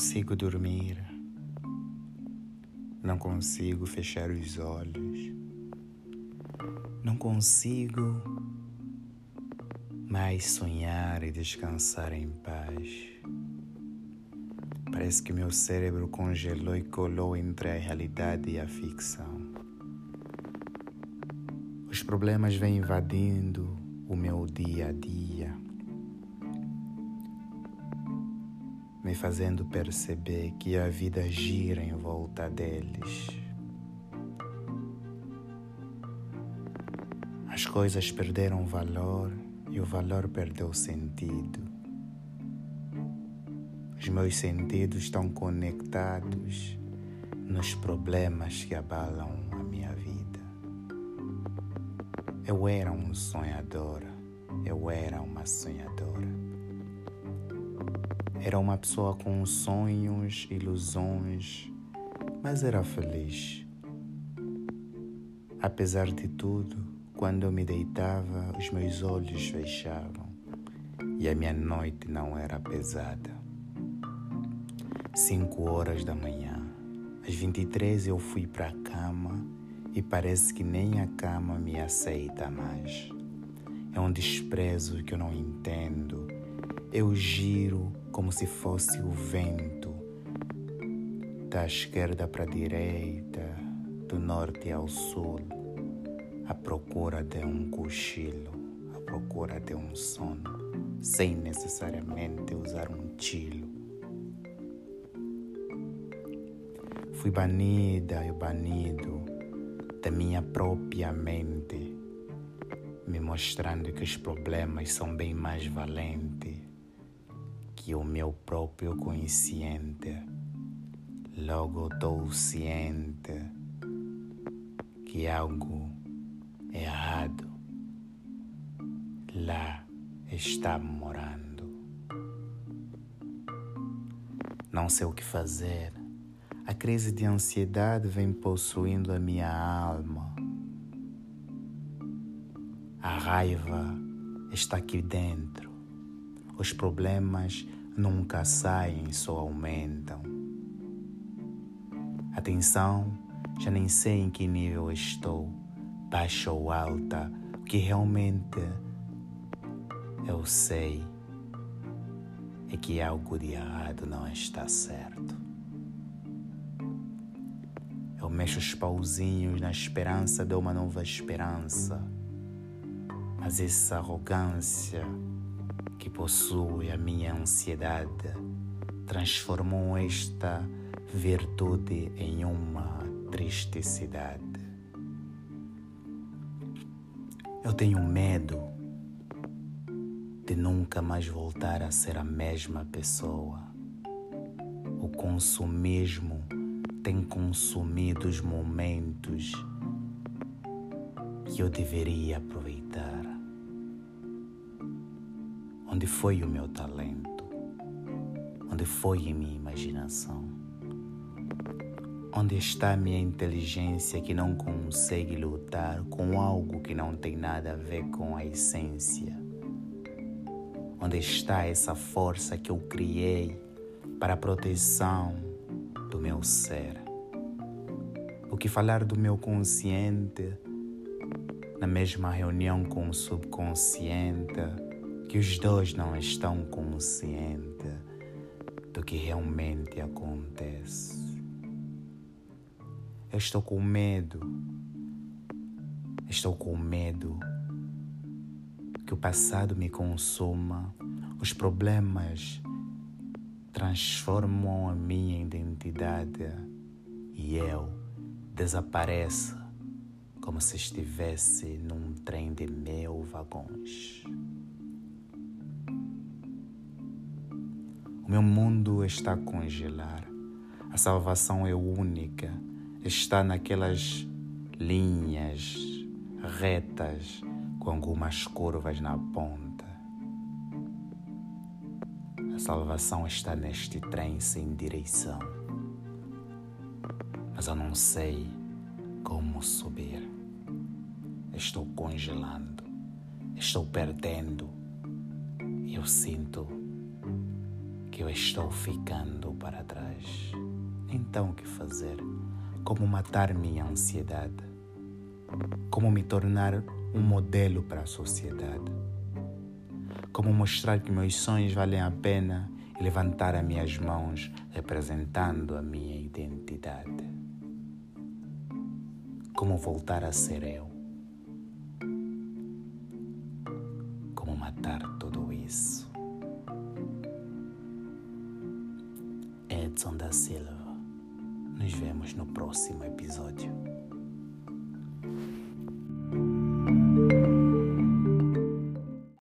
consigo dormir. Não consigo fechar os olhos. Não consigo mais sonhar e descansar em paz. Parece que meu cérebro congelou e colou entre a realidade e a ficção. Os problemas vêm invadindo o meu dia a dia, me fazendo perceber que a vida gira em volta deles. As coisas perderam valor e o valor perdeu sentido. Os meus sentidos estão conectados nos problemas que abalam a minha vida. Eu era um sonhador, eu era uma sonhadora. Era uma pessoa com sonhos, ilusões, mas era feliz. Apesar de tudo, quando eu me deitava, os meus olhos fechavam e a minha noite não era pesada. Cinco horas da manhã, às 23 eu fui para a cama e parece que nem a cama me aceita mais. É um desprezo que eu não entendo. Eu giro como se fosse o vento, da esquerda para a direita, do norte ao sul à procura de um cochilo, à procura de um sono, sem necessariamente usar um tilo. Fui banida e banido da minha própria mente, me mostrando que os problemas são bem mais valentes que o meu próprio consciente. Logo estou ciente que algo errado. Lá está morando. Não sei o que fazer. A crise de ansiedade vem possuindo a minha alma. A raiva está aqui dentro. Os problemas nunca saem, só aumentam. Atenção, já nem sei em que nível estou baixa ou alta, o que realmente eu sei é que algo de errado não está certo. Eu mexo os pauzinhos na esperança de uma nova esperança, mas essa arrogância que possui a minha ansiedade transformou esta virtude em uma tristicidade. Eu tenho medo de nunca mais voltar a ser a mesma pessoa. O consumismo tem consumido os momentos que eu deveria aproveitar. Onde foi o meu talento? Onde foi a minha imaginação? Onde está a minha inteligência que não consegue lutar com algo que não tem nada a ver com a essência? Onde está essa força que eu criei para a proteção do meu ser? O que falar do meu consciente na mesma reunião com o subconsciente, que os dois não estão conscientes do que realmente acontece? Eu estou com medo. Estou com medo que o passado me consuma, os problemas transformam a minha identidade e eu desapareça como se estivesse num trem de mil vagões. Meu mundo está a congelar. A salvação é única está naquelas linhas retas com algumas curvas na ponta. A salvação está neste trem sem direção. Mas eu não sei como subir. Estou congelando. Estou perdendo. Eu sinto eu estou ficando para trás. Então, o que fazer? Como matar minha ansiedade? Como me tornar um modelo para a sociedade? Como mostrar que meus sonhos valem a pena e levantar as minhas mãos representando a minha identidade? Como voltar a ser eu? Edson da Silva. Nos vemos no próximo episódio.